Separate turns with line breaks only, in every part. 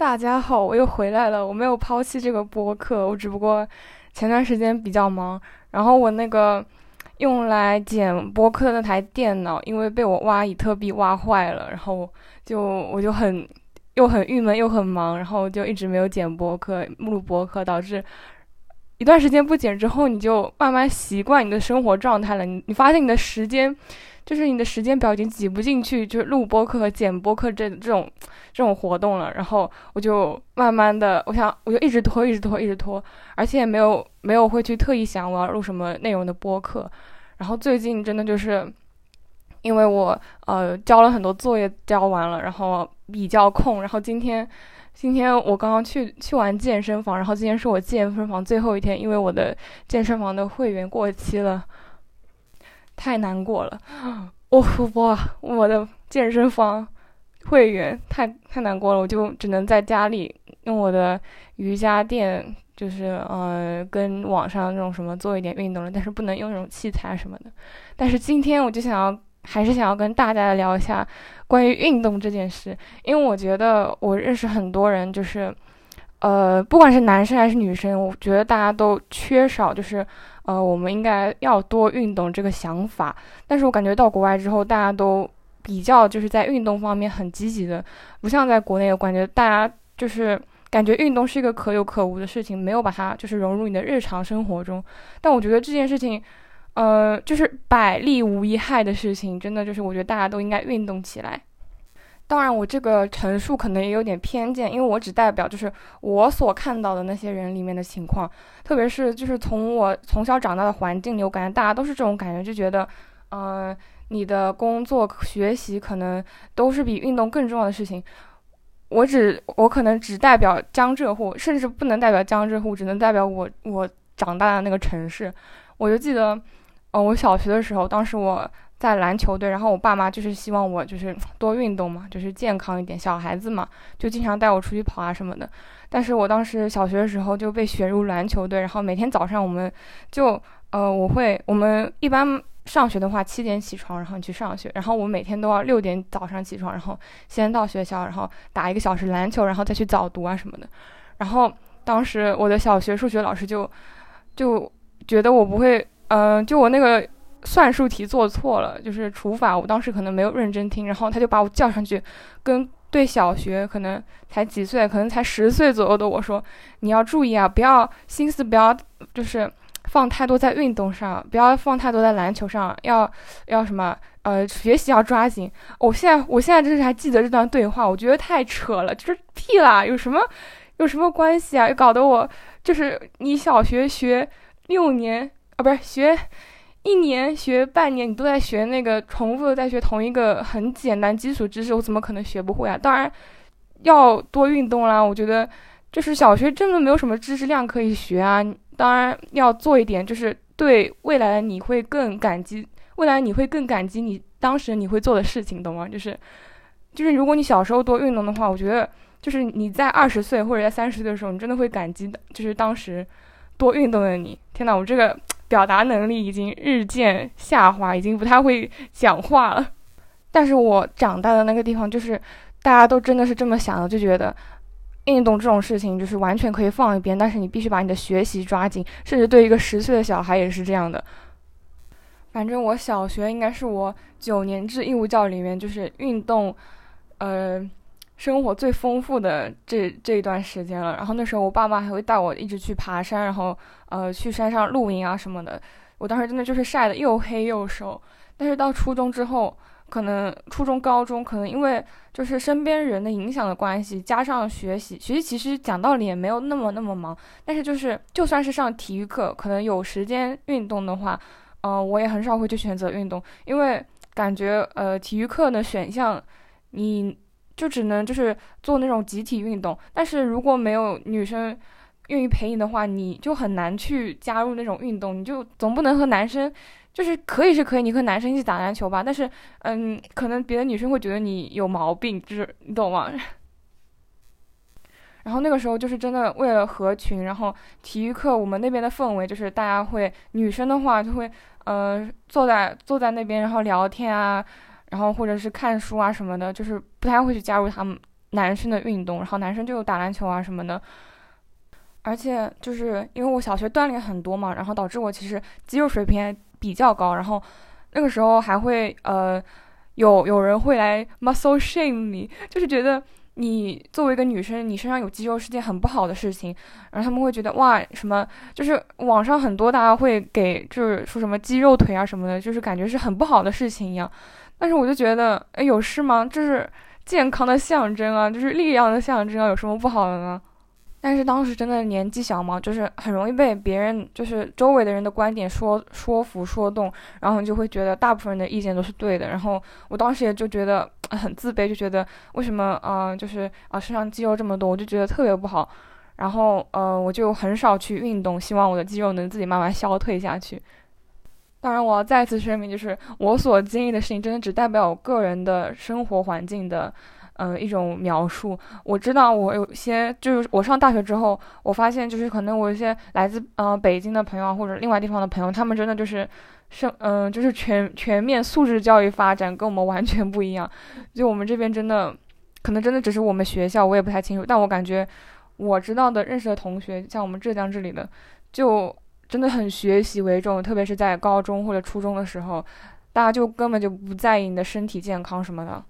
大家好，我又回来了。我没有抛弃这个播客，我只不过前段时间比较忙，然后我那个用来剪播客的那台电脑，因为被我挖比特币挖坏了，然后就我就很又很郁闷又很忙，然后就一直没有剪播客、录播客，导致一段时间不剪之后，你就慢慢习惯你的生活状态了。你你发现你的时间。就是你的时间表已经挤不进去，就是录播课和剪播课这这种这种活动了。然后我就慢慢的，我想我就一直拖，一直拖，一直拖，而且也没有没有会去特意想我要录什么内容的播客。然后最近真的就是，因为我呃交了很多作业，交完了，然后比较空。然后今天今天我刚刚去去完健身房，然后今天是我健身房最后一天，因为我的健身房的会员过期了。太难过了，我哇，我的健身房会员太太难过了，我就只能在家里用我的瑜伽垫，就是呃跟网上那种什么做一点运动了，但是不能用那种器材什么的。但是今天我就想要，还是想要跟大家聊一下关于运动这件事，因为我觉得我认识很多人，就是呃不管是男生还是女生，我觉得大家都缺少就是。呃，我们应该要多运动这个想法，但是我感觉到国外之后，大家都比较就是在运动方面很积极的，不像在国内，我感觉大家就是感觉运动是一个可有可无的事情，没有把它就是融入你的日常生活中。但我觉得这件事情，呃，就是百利无一害的事情，真的就是我觉得大家都应该运动起来。当然，我这个陈述可能也有点偏见，因为我只代表就是我所看到的那些人里面的情况，特别是就是从我从小长大的环境里，我感觉大家都是这种感觉，就觉得，嗯，你的工作、学习可能都是比运动更重要的事情。我只我可能只代表江浙沪，甚至不能代表江浙沪，只能代表我我长大的那个城市。我就记得，哦，我小学的时候，当时我。在篮球队，然后我爸妈就是希望我就是多运动嘛，就是健康一点。小孩子嘛，就经常带我出去跑啊什么的。但是我当时小学的时候就被选入篮球队，然后每天早上我们就呃，我会我们一般上学的话七点起床，然后你去上学，然后我每天都要六点早上起床，然后先到学校，然后打一个小时篮球，然后再去早读啊什么的。然后当时我的小学数学老师就就觉得我不会，嗯，就我那个。算术题做错了，就是除法，我当时可能没有认真听，然后他就把我叫上去，跟对小学可能才几岁，可能才十岁左右的我说：“你要注意啊，不要心思不要就是放太多在运动上，不要放太多在篮球上，要要什么呃学习要抓紧。”我现在我现在就是还记得这段对话，我觉得太扯了，就是屁啦，有什么有什么关系啊？又搞得我就是你小学学六年啊，不是学。一年学半年，你都在学那个重复的，在学同一个很简单基础知识，我怎么可能学不会啊？当然要多运动啦。我觉得就是小学真的没有什么知识量可以学啊。当然要做一点，就是对未来的你会更感激，未来你会更感激你当时你会做的事情，懂吗？就是就是如果你小时候多运动的话，我觉得就是你在二十岁或者在三十岁的时候，你真的会感激的，就是当时多运动的你。天呐，我这个。表达能力已经日渐下滑，已经不太会讲话了。但是我长大的那个地方，就是大家都真的是这么想的，就觉得运动这种事情就是完全可以放一边，但是你必须把你的学习抓紧。甚至对一个十岁的小孩也是这样的。反正我小学应该是我九年制义务教育里面，就是运动，呃。生活最丰富的这这一段时间了，然后那时候我爸妈还会带我一直去爬山，然后呃去山上露营啊什么的。我当时真的就是晒得又黑又瘦。但是到初中之后，可能初中高中可能因为就是身边人的影响的关系，加上学习，学习其实讲道理也没有那么那么忙。但是就是就算是上体育课，可能有时间运动的话，嗯，我也很少会去选择运动，因为感觉呃体育课的选项你。就只能就是做那种集体运动，但是如果没有女生愿意陪你的话，你就很难去加入那种运动。你就总不能和男生，就是可以是可以，你和男生一起打篮球吧。但是，嗯，可能别的女生会觉得你有毛病，就是你懂吗？然后那个时候就是真的为了合群，然后体育课我们那边的氛围就是大家会女生的话就会呃坐在坐在那边然后聊天啊。然后或者是看书啊什么的，就是不太会去加入他们男生的运动，然后男生就打篮球啊什么的。而且就是因为我小学锻炼很多嘛，然后导致我其实肌肉水平比较高，然后那个时候还会呃有有人会来 muscle shame 你，就是觉得你作为一个女生，你身上有肌肉是件很不好的事情，然后他们会觉得哇什么，就是网上很多大家会给就是说什么肌肉腿啊什么的，就是感觉是很不好的事情一样。但是我就觉得，哎，有事吗？这是健康的象征啊，就是力量的象征啊，有什么不好的呢？但是当时真的年纪小嘛，就是很容易被别人，就是周围的人的观点说说服、说动，然后你就会觉得大部分人的意见都是对的。然后我当时也就觉得很自卑，就觉得为什么啊，就是啊身上肌肉这么多，我就觉得特别不好。然后呃，我就很少去运动，希望我的肌肉能自己慢慢消退下去。当然，我要再次声明，就是我所经历的事情，真的只代表我个人的生活环境的。嗯，一种描述。我知道，我有些就是我上大学之后，我发现就是可能我一些来自呃北京的朋友或者另外地方的朋友，他们真的就是生嗯就是全全面素质教育发展跟我们完全不一样。就我们这边真的可能真的只是我们学校，我也不太清楚。但我感觉我知道的认识的同学，像我们浙江这里的，就真的很学习为重，特别是在高中或者初中的时候，大家就根本就不在意你的身体健康什么的。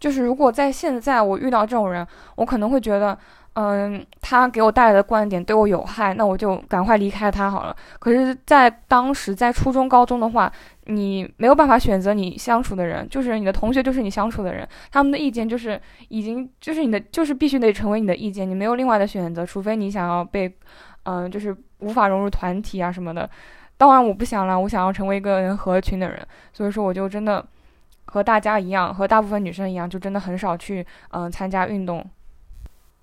就是如果在现在我遇到这种人，我可能会觉得，嗯，他给我带来的观点对我有害，那我就赶快离开他好了。可是，在当时在初中、高中的话，你没有办法选择你相处的人，就是你的同学就是你相处的人，他们的意见就是已经就是你的，就是必须得成为你的意见，你没有另外的选择，除非你想要被，嗯，就是无法融入团体啊什么的。当然我不想了，我想要成为一个人合群的人，所以说我就真的。和大家一样，和大部分女生一样，就真的很少去嗯参加运动，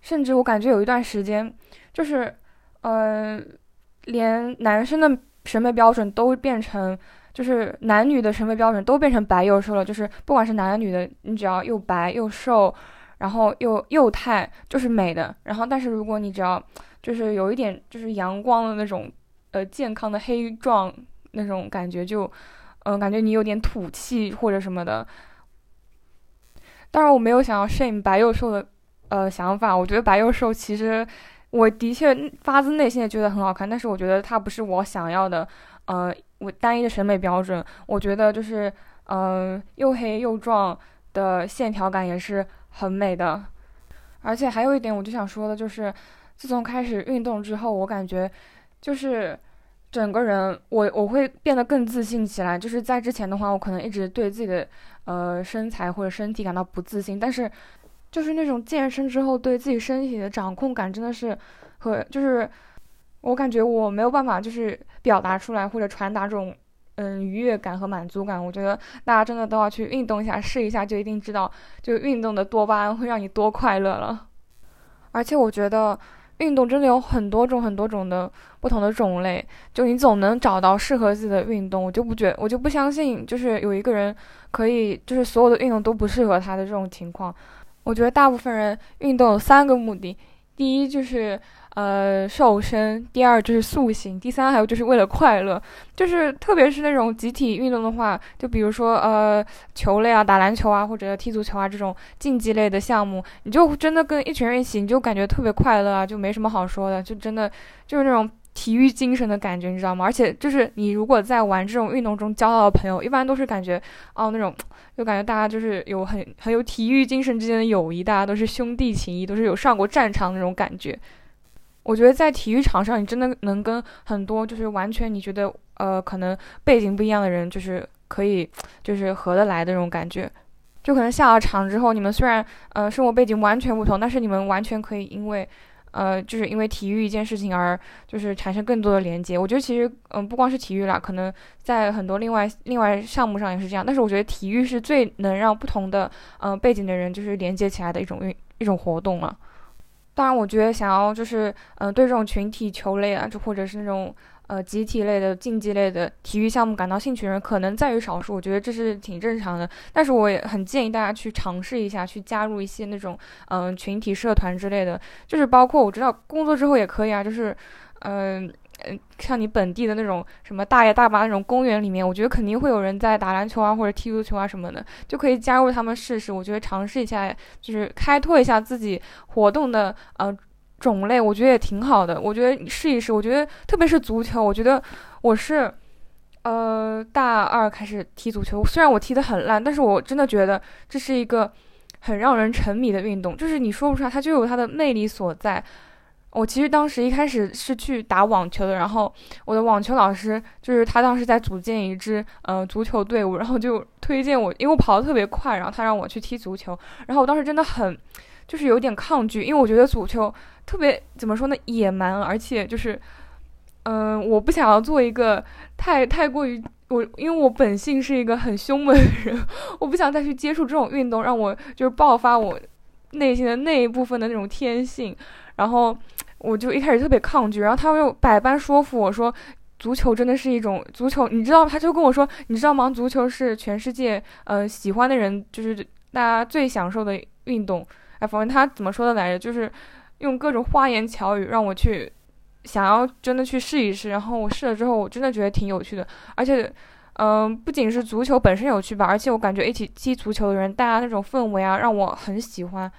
甚至我感觉有一段时间，就是，呃，连男生的审美标准都变成，就是男女的审美标准都变成白幼瘦了，就是不管是男的女的，你只要又白又瘦，然后又幼态，就是美的。然后，但是如果你只要就是有一点就是阳光的那种，呃，健康的黑壮那种感觉就。嗯，感觉你有点土气或者什么的。当然，我没有想要 shame 白幼瘦的呃想法。我觉得白幼瘦其实我的确发自内心的觉得很好看，但是我觉得它不是我想要的，呃，我单一的审美标准。我觉得就是嗯，又黑又壮的线条感也是很美的。而且还有一点，我就想说的就是，自从开始运动之后，我感觉就是。整个人，我我会变得更自信起来。就是在之前的话，我可能一直对自己的呃身材或者身体感到不自信。但是，就是那种健身之后对自己身体的掌控感，真的是和就是我感觉我没有办法就是表达出来或者传达这种嗯愉悦感和满足感。我觉得大家真的都要去运动一下，试一下就一定知道，就运动的多巴胺会让你多快乐了。而且我觉得。运动真的有很多种、很多种的不同的种类，就你总能找到适合自己的运动。我就不觉，我就不相信，就是有一个人可以，就是所有的运动都不适合他的这种情况。我觉得大部分人运动有三个目的，第一就是。呃，瘦身，第二就是塑形，第三还有就是为了快乐，就是特别是那种集体运动的话，就比如说呃球类啊，打篮球啊，或者踢足球啊这种竞技类的项目，你就真的跟一群人一起，你就感觉特别快乐啊，就没什么好说的，就真的就是那种体育精神的感觉，你知道吗？而且就是你如果在玩这种运动中交到的朋友，一般都是感觉哦那种，就感觉大家就是有很很有体育精神之间的友谊，大家都是兄弟情谊，都是有上过战场那种感觉。我觉得在体育场上，你真的能跟很多就是完全你觉得呃可能背景不一样的人，就是可以就是合得来的那种感觉。就可能下了场之后，你们虽然呃生活背景完全不同，但是你们完全可以因为呃就是因为体育一件事情而就是产生更多的连接。我觉得其实嗯不光是体育啦，可能在很多另外另外项目上也是这样。但是我觉得体育是最能让不同的嗯背景的人就是连接起来的一种运一种活动了。当然，我觉得想要就是，嗯，对这种群体球类啊，就或者是那种呃集体类的竞技类的体育项目感到兴趣的人，可能在于少数。我觉得这是挺正常的。但是我也很建议大家去尝试一下，去加入一些那种嗯群体社团之类的。就是包括我知道工作之后也可以啊，就是嗯嗯，像你本地的那种什么大爷大妈那种公园里面，我觉得肯定会有人在打篮球啊或者踢足球啊什么的，就可以加入他们试试。我觉得尝试一下，就是开拓一下自己活动的呃种类，我觉得也挺好的。我觉得试一试，我觉得特别是足球，我觉得我是呃大二开始踢足球，虽然我踢得很烂，但是我真的觉得这是一个很让人沉迷的运动，就是你说不出来，它就有它的魅力所在。我其实当时一开始是去打网球的，然后我的网球老师就是他当时在组建一支呃足球队伍，然后就推荐我，因为我跑得特别快，然后他让我去踢足球，然后我当时真的很就是有点抗拒，因为我觉得足球特别怎么说呢野蛮，而且就是嗯我不想要做一个太太过于我，因为我本性是一个很凶猛的人，我不想再去接触这种运动，让我就是爆发我内心的那一部分的那种天性，然后。我就一开始特别抗拒，然后他又百般说服我说，足球真的是一种足球，你知道，他就跟我说，你知道吗？足球是全世界呃喜欢的人，就是大家最享受的运动。哎，反正他怎么说的来着？就是用各种花言巧语让我去想要真的去试一试。然后我试了之后，我真的觉得挺有趣的，而且嗯，不仅是足球本身有趣吧，而且我感觉一起踢足球的人，大家那种氛围啊，让我很喜欢。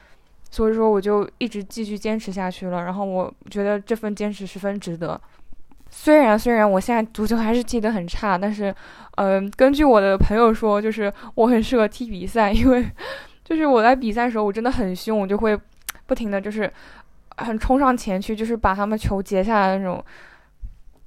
所以说，我就一直继续坚持下去了。然后我觉得这份坚持十分值得。虽然虽然我现在足球还是踢得很差，但是，嗯，根据我的朋友说，就是我很适合踢比赛，因为就是我在比赛的时候我真的很凶，我就会不停的就是很冲上前去，就是把他们球截下来那种。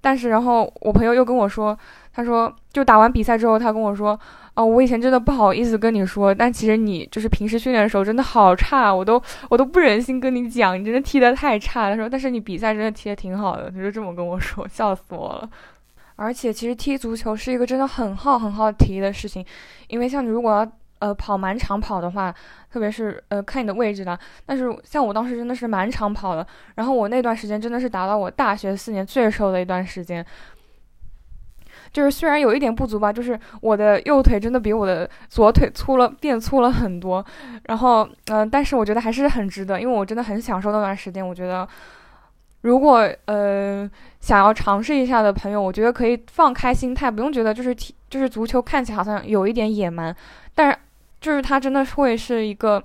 但是，然后我朋友又跟我说，他说就打完比赛之后，他跟我说。我以前真的不好意思跟你说，但其实你就是平时训练的时候真的好差，我都我都不忍心跟你讲，你真的踢得太差了。说，但是你比赛真的踢得挺好的，他就这么跟我说，笑死我了。而且其实踢足球是一个真的很耗很耗体力的事情，因为像你如果要呃跑满场跑的话，特别是呃看你的位置的，但是像我当时真的是满场跑的，然后我那段时间真的是达到我大学四年最瘦的一段时间。就是虽然有一点不足吧，就是我的右腿真的比我的左腿粗了，变粗了很多。然后，嗯，但是我觉得还是很值得，因为我真的很享受那段时间。我觉得，如果呃想要尝试一下的朋友，我觉得可以放开心态，不用觉得就是踢就是足球看起来好像有一点野蛮，但是就是它真的会是一个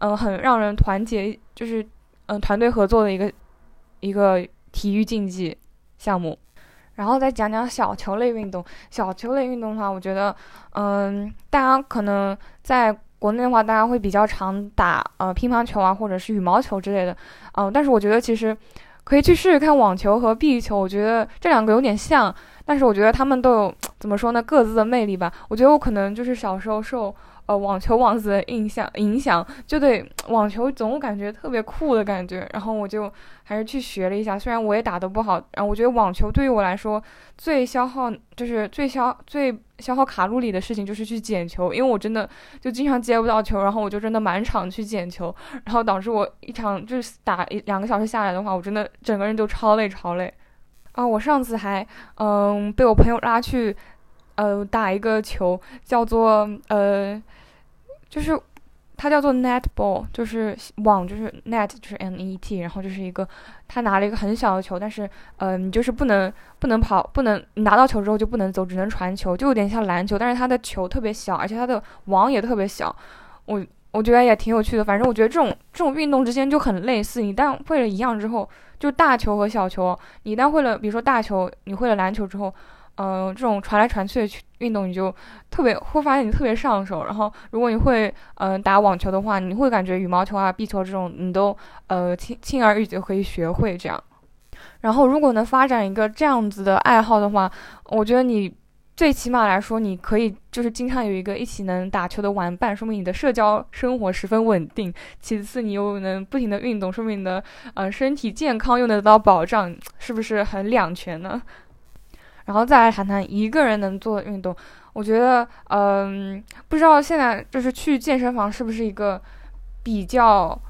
嗯很让人团结，就是嗯团队合作的一个一个体育竞技项目。然后再讲讲小球类运动。小球类运动的话，我觉得，嗯，大家可能在国内的话，大家会比较常打呃乒乓球啊，或者是羽毛球之类的，嗯，但是我觉得其实可以去试试看网球和壁球。我觉得这两个有点像，但是我觉得他们都有怎么说呢，各自的魅力吧。我觉得我可能就是小时候受。呃，网球王子的印象影响，就对网球总感觉特别酷的感觉，然后我就还是去学了一下。虽然我也打得不好，然后我觉得网球对于我来说最消耗，就是最消最消耗卡路里的事情就是去捡球，因为我真的就经常接不到球，然后我就真的满场去捡球，然后导致我一场就是打一两个小时下来的话，我真的整个人都超累超累。啊，我上次还嗯被我朋友拉去呃打一个球，叫做呃。就是它叫做 netball，就是网，就是 net，就是 n e t，然后就是一个他拿了一个很小的球，但是呃，你就是不能不能跑，不能拿到球之后就不能走，只能传球，就有点像篮球，但是它的球特别小，而且它的网也特别小。我我觉得也挺有趣的，反正我觉得这种这种运动之间就很类似，你但会了一样之后，就大球和小球，你一旦会了，比如说大球，你会了篮球之后。嗯，这种传来传去的运动，你就特别会发现你特别上手。然后，如果你会嗯打网球的话，你会感觉羽毛球啊、壁球这种，你都呃轻轻而易举可以学会这样。然后，如果能发展一个这样子的爱好的话，我觉得你最起码来说，你可以就是经常有一个一起能打球的玩伴，说明你的社交生活十分稳定。其次，你又能不停的运动，说明你的呃身体健康又能得到保障，是不是很两全呢？然后再来谈谈一个人能做的运动，我觉得，嗯，不知道现在就是去健身房是不是一个比较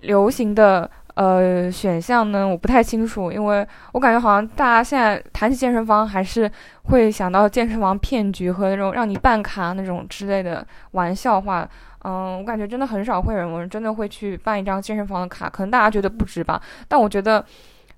流行的呃选项呢？我不太清楚，因为我感觉好像大家现在谈起健身房，还是会想到健身房骗局和那种让你办卡那种之类的玩笑话。嗯，我感觉真的很少会有人真的会去办一张健身房的卡，可能大家觉得不值吧？但我觉得。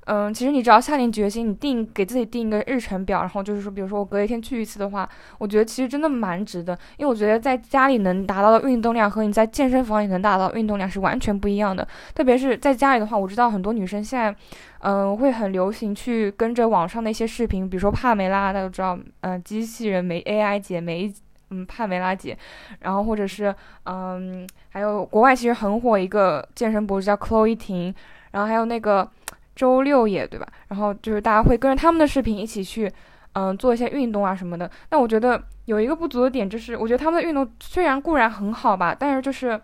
嗯，其实你只要下定决心，你定给自己定一个日程表，然后就是说，比如说我隔一天去一次的话，我觉得其实真的蛮值的。因为我觉得在家里能达到的运动量和你在健身房也能达到运动量是完全不一样的。特别是在家里的话，我知道很多女生现在，嗯，会很流行去跟着网上的一些视频，比如说帕梅拉，大家都知道，嗯，机器人没 AI 姐没，嗯，帕梅拉姐，然后或者是，嗯，还有国外其实很火一个健身博主叫 Chloe 婷，然后还有那个。周六也，对吧？然后就是大家会跟着他们的视频一起去，嗯，做一些运动啊什么的。但我觉得有一个不足的点，就是我觉得他们的运动虽然固然很好吧，但是就是，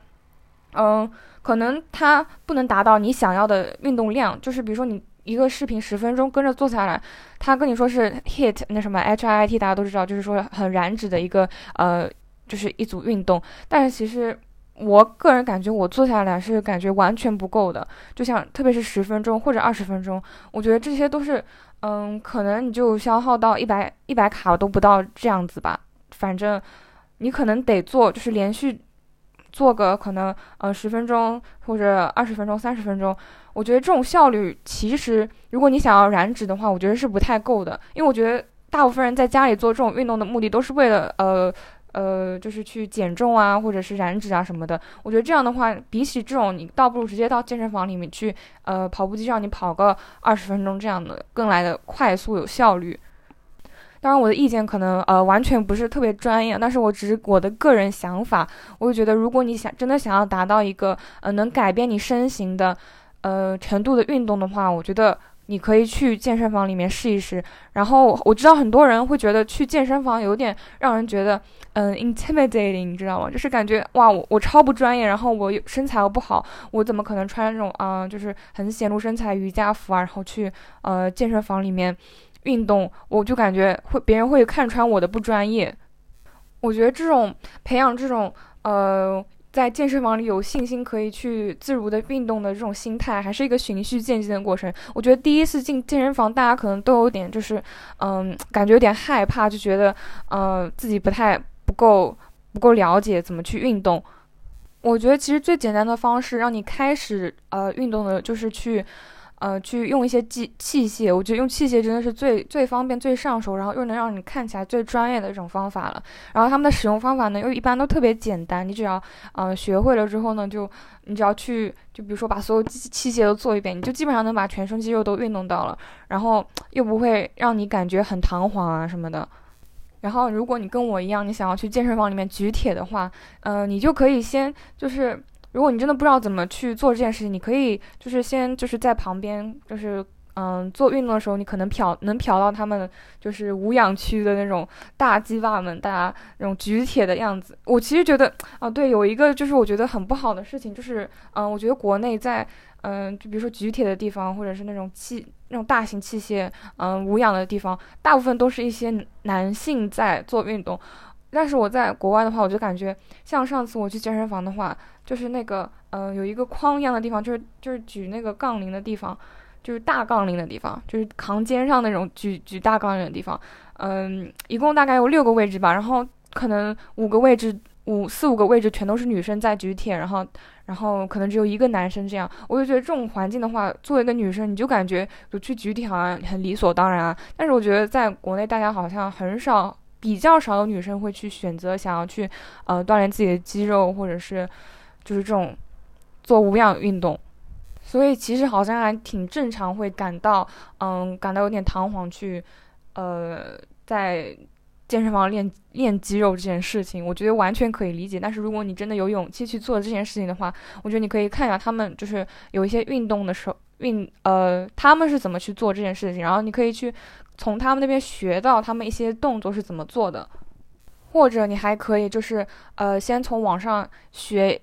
嗯，可能它不能达到你想要的运动量。就是比如说你一个视频十分钟跟着做下来，他跟你说是 hit 那什么 H I T，大家都知道，就是说很燃脂的一个呃，就是一组运动。但是其实。我个人感觉，我做下来是感觉完全不够的。就像特别是十分钟或者二十分钟，我觉得这些都是，嗯，可能你就消耗到一百一百卡都不到这样子吧。反正你可能得做，就是连续做个可能呃十分钟或者二十分钟、三十分钟。我觉得这种效率其实，如果你想要燃脂的话，我觉得是不太够的。因为我觉得大部分人在家里做这种运动的目的都是为了呃。呃，就是去减重啊，或者是燃脂啊什么的。我觉得这样的话，比起这种，你倒不如直接到健身房里面去，呃，跑步机上你跑个二十分钟，这样的更来的快速有效率。当然，我的意见可能呃完全不是特别专业，但是我只是我的个人想法。我就觉得，如果你想真的想要达到一个呃能改变你身形的呃程度的运动的话，我觉得。你可以去健身房里面试一试，然后我知道很多人会觉得去健身房有点让人觉得，嗯，intimidating，你知道吗？就是感觉哇，我我超不专业，然后我身材又不好，我怎么可能穿那种啊，就是很显露身材瑜伽服啊，然后去呃健身房里面运动？我就感觉会别人会看穿我的不专业。我觉得这种培养这种呃。在健身房里有信心可以去自如的运动的这种心态，还是一个循序渐进的过程。我觉得第一次进健身房，大家可能都有点就是，嗯，感觉有点害怕，就觉得，嗯，自己不太不够不够了解怎么去运动。我觉得其实最简单的方式让你开始呃运动的，就是去。呃，去用一些器器械，我觉得用器械真的是最最方便、最上手，然后又能让你看起来最专业的一种方法了。然后他们的使用方法呢，又一般都特别简单，你只要嗯学会了之后呢，就你只要去，就比如说把所有器械都做一遍，你就基本上能把全身肌肉都运动到了，然后又不会让你感觉很弹簧啊什么的。然后如果你跟我一样，你想要去健身房里面举铁的话，嗯，你就可以先就是。如果你真的不知道怎么去做这件事情，你可以就是先就是在旁边，就是嗯做运动的时候，你可能瞟能瞟到他们就是无氧区的那种大鸡巴们，大家那种举铁的样子。我其实觉得啊，对，有一个就是我觉得很不好的事情，就是嗯，我觉得国内在嗯，就比如说举铁的地方，或者是那种器那种大型器械嗯无氧的地方，大部分都是一些男性在做运动。但是我在国外的话，我就感觉像上次我去健身房的话，就是那个呃有一个框一样的地方，就是就是举那个杠铃的地方，就是大杠铃的地方，就是扛肩上那种举举大杠铃的地方。嗯，一共大概有六个位置吧，然后可能五个位置五四五个位置全都是女生在举铁，然后然后可能只有一个男生这样。我就觉得这种环境的话，作为一个女生，你就感觉就去举铁好像很理所当然啊。但是我觉得在国内大家好像很少。比较少有女生会去选择想要去，呃，锻炼自己的肌肉，或者是，就是这种做无氧运动，所以其实好像还挺正常，会感到，嗯，感到有点彷徨去，呃，在健身房练练肌肉这件事情，我觉得完全可以理解。但是如果你真的有勇气去做这件事情的话，我觉得你可以看一下他们，就是有一些运动的时候。运呃，他们是怎么去做这件事情？然后你可以去从他们那边学到他们一些动作是怎么做的，或者你还可以就是呃，先从网上学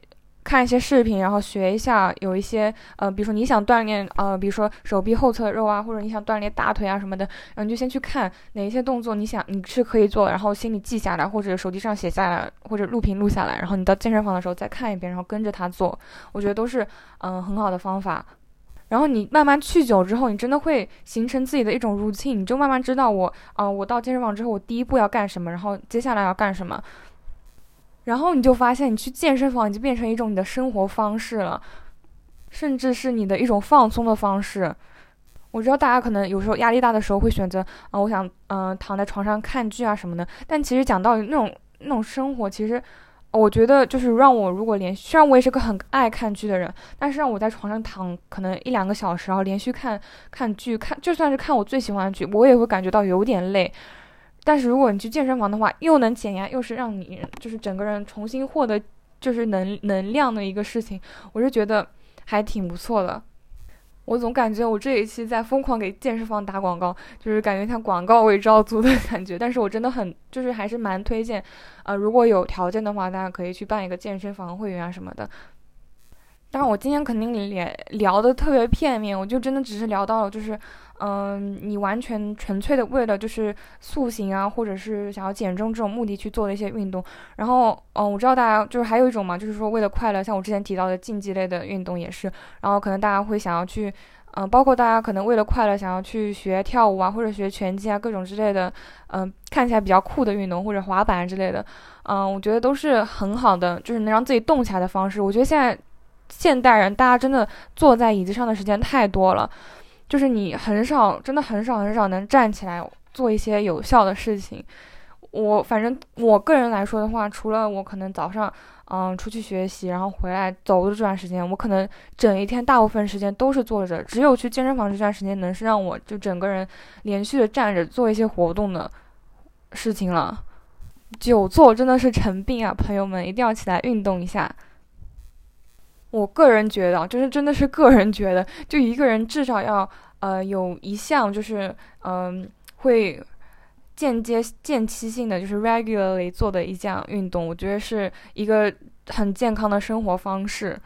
看一些视频，然后学一下有一些呃，比如说你想锻炼呃，比如说手臂后侧肉啊，或者你想锻炼大腿啊什么的，然后你就先去看哪一些动作你想你是可以做，然后心里记下来，或者手机上写下来，或者录屏录下来，然后你到健身房的时候再看一遍，然后跟着他做，我觉得都是嗯很好的方法。然后你慢慢去久之后，你真的会形成自己的一种 routine，你就慢慢知道我啊，我到健身房之后，我第一步要干什么，然后接下来要干什么。然后你就发现，你去健身房已经变成一种你的生活方式了，甚至是你的一种放松的方式。我知道大家可能有时候压力大的时候会选择啊，我想嗯躺在床上看剧啊什么的。但其实讲道理，那种那种生活，其实我觉得就是让我如果连续，虽然我也是个很爱看剧的人，但是让我在床上躺可能一两个小时，然后连续看看剧，看就算是看我最喜欢的剧，我也会感觉到有点累。但是如果你去健身房的话，又能减压，又是让你就是整个人重新获得就是能能量的一个事情，我是觉得还挺不错的。我总感觉我这一期在疯狂给健身房打广告，就是感觉像广告位招租的 感觉。但是我真的很，就是还是蛮推荐，呃，如果有条件的话，大家可以去办一个健身房会员啊什么的。当然，我今天肯定也聊的特别片面，我就真的只是聊到了，就是，嗯，你完全纯粹的为了就是塑形啊，或者是想要减重这种目的去做的一些运动。然后，嗯，我知道大家就是还有一种嘛，就是说为了快乐，像我之前提到的竞技类的运动也是。然后可能大家会想要去，嗯，包括大家可能为了快乐想要去学跳舞啊，或者学拳击啊，各种之类的，嗯，看起来比较酷的运动，或者滑板之类的，嗯，我觉得都是很好的，就是能让自己动起来的方式。我觉得现在。现代人，大家真的坐在椅子上的时间太多了，就是你很少，真的很少很少能站起来做一些有效的事情。我反正我个人来说的话，除了我可能早上嗯出去学习，然后回来走的这段时间，我可能整一天大部分时间都是坐着，只有去健身房这段时间能是让我就整个人连续的站着做一些活动的事情了。久坐真的是成病啊，朋友们一定要起来运动一下。我个人觉得，就是真的是个人觉得，就一个人至少要呃有一项就是嗯会间接间期性的就是 regularly 做的一项运动，我觉得是一个很健康的生活方式。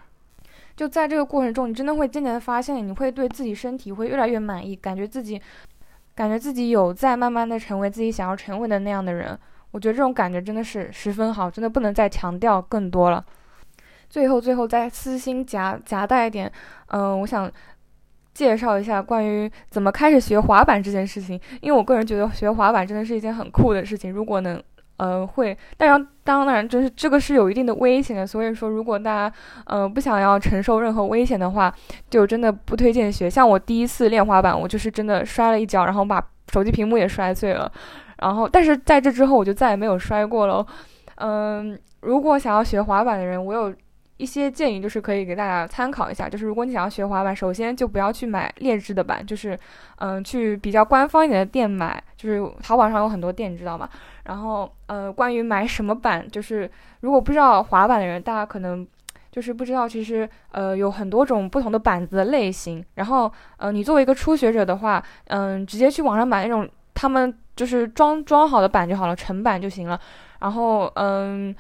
就在这个过程中，你真的会渐渐的发现，你会对自己身体会越来越满意，感觉自己感觉自己有在慢慢的成为自己想要成为的那样的人。我觉得这种感觉真的是十分好，真的不能再强调更多了。最后，最后再私心夹夹带一点，嗯，我想介绍一下关于怎么开始学滑板这件事情。因为我个人觉得学滑板真的是一件很酷的事情。如果能，呃，会，当然，当然，就是这个是有一定的危险的。所以说，如果大家，呃，不想要承受任何危险的话，就真的不推荐学。像我第一次练滑板，我就是真的摔了一跤，然后把手机屏幕也摔碎了。然后，但是在这之后，我就再也没有摔过了。嗯，如果想要学滑板的人，我有。一些建议就是可以给大家参考一下，就是如果你想要学滑板，首先就不要去买劣质的板，就是嗯，去比较官方一点的店买，就是淘宝上有很多店，你知道吗？然后呃，关于买什么板，就是如果不知道滑板的人，大家可能就是不知道，其实呃有很多种不同的板子的类型。然后呃，你作为一个初学者的话，嗯，直接去网上买那种他们就是装装好的板就好了，成板就行了。然后嗯。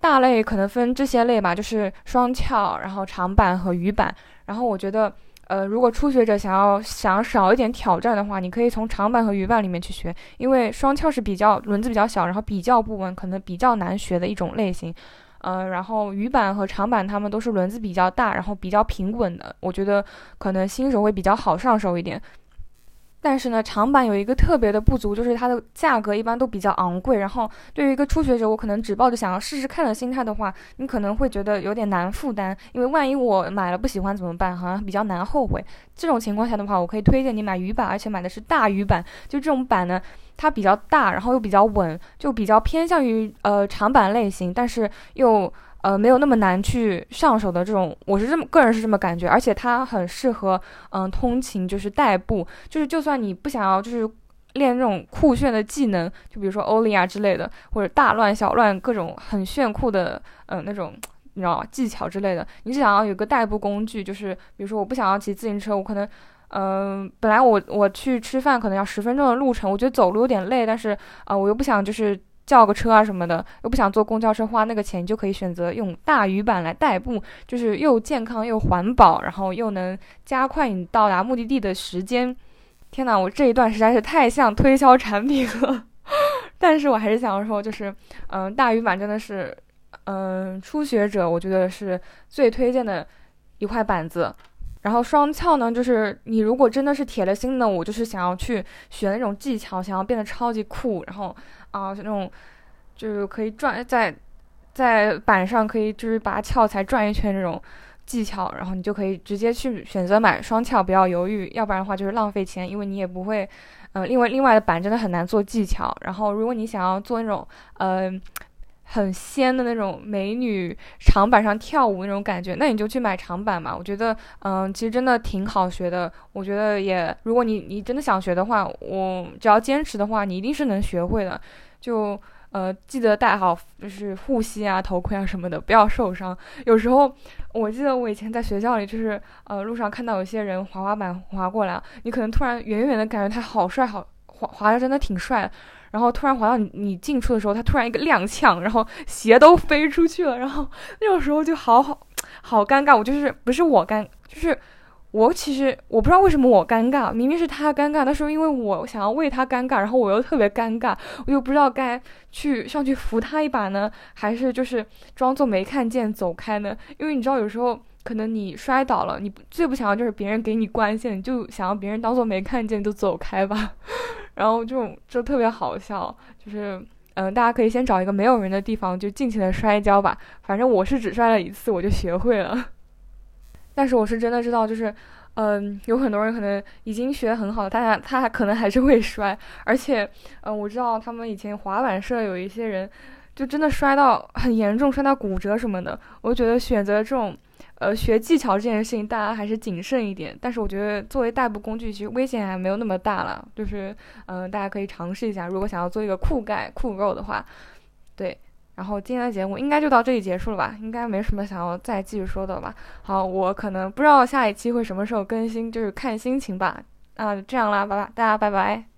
大类可能分这些类吧，就是双翘，然后长板和鱼板。然后我觉得，呃，如果初学者想要想少一点挑战的话，你可以从长板和鱼板里面去学，因为双翘是比较轮子比较小，然后比较不稳，可能比较难学的一种类型。呃，然后鱼板和长板它们都是轮子比较大，然后比较平稳的，我觉得可能新手会比较好上手一点。但是呢，长板有一个特别的不足，就是它的价格一般都比较昂贵。然后对于一个初学者，我可能只抱着想要试试看的心态的话，你可能会觉得有点难负担，因为万一我买了不喜欢怎么办？好像比较难后悔。这种情况下的话，我可以推荐你买鱼板，而且买的是大鱼板。就这种板呢，它比较大，然后又比较稳，就比较偏向于呃长板类型，但是又。呃，没有那么难去上手的这种，我是这么个人是这么感觉，而且它很适合嗯通勤，就是代步，就是就算你不想要就是练那种酷炫的技能，就比如说欧利啊之类的，或者大乱小乱各种很炫酷的嗯那种你知道技巧之类的，你只想要有个代步工具，就是比如说我不想要骑自行车，我可能嗯本来我我去吃饭可能要十分钟的路程，我觉得走路有点累，但是啊我又不想就是。叫个车啊什么的，又不想坐公交车花那个钱，你就可以选择用大鱼板来代步，就是又健康又环保，然后又能加快你到达目的地的时间。天哪，我这一段实在是太像推销产品了，但是我还是想要说，就是嗯，大鱼板真的是，嗯，初学者我觉得是最推荐的一块板子。然后双翘呢，就是你如果真的是铁了心的，我就是想要去学那种技巧，想要变得超级酷，然后。啊，就那种，就是可以转在在板上，可以就是把翘起来转一圈那种，技巧，然后你就可以直接去选择买双翘，不要犹豫，要不然的话就是浪费钱，因为你也不会，呃，另外另外的板真的很难做技巧。然后如果你想要做那种，呃，很仙的那种美女长板上跳舞那种感觉，那你就去买长板嘛。我觉得，嗯，其实真的挺好学的。我觉得也，如果你你真的想学的话，我只要坚持的话，你一定是能学会的。就。呃，记得戴好就是护膝啊、头盔啊什么的，不要受伤。有时候我记得我以前在学校里，就是呃路上看到有些人滑滑板滑过来，你可能突然远远的感觉他好帅，好滑滑的真的挺帅。然后突然滑到你你近处的时候，他突然一个踉跄，然后鞋都飞出去了。然后那种时候就好好好尴尬。我就是不是我尴，就是。我其实我不知道为什么我尴尬，明明是他尴尬，但是因为我想要为他尴尬，然后我又特别尴尬，我又不知道该去上去扶他一把呢，还是就是装作没看见走开呢？因为你知道有时候可能你摔倒了，你最不想要就是别人给你关线，你就想要别人当做没看见就走开吧，然后就就特别好笑，就是嗯，大家可以先找一个没有人的地方就尽情的摔跤吧，反正我是只摔了一次我就学会了。但是我是真的知道，就是，嗯，有很多人可能已经学得很好，但他他可能还是会摔，而且，嗯，我知道他们以前滑板社有一些人，就真的摔到很严重，摔到骨折什么的。我觉得选择这种，呃，学技巧这件事情，大家还是谨慎一点。但是我觉得作为代步工具，其实危险还没有那么大了。就是，嗯，大家可以尝试一下，如果想要做一个酷盖酷 girl 的话，对。然后今天的节目应该就到这里结束了吧？应该没什么想要再继续说的吧？好，我可能不知道下一期会什么时候更新，就是看心情吧。啊，这样啦，拜拜，大家拜拜。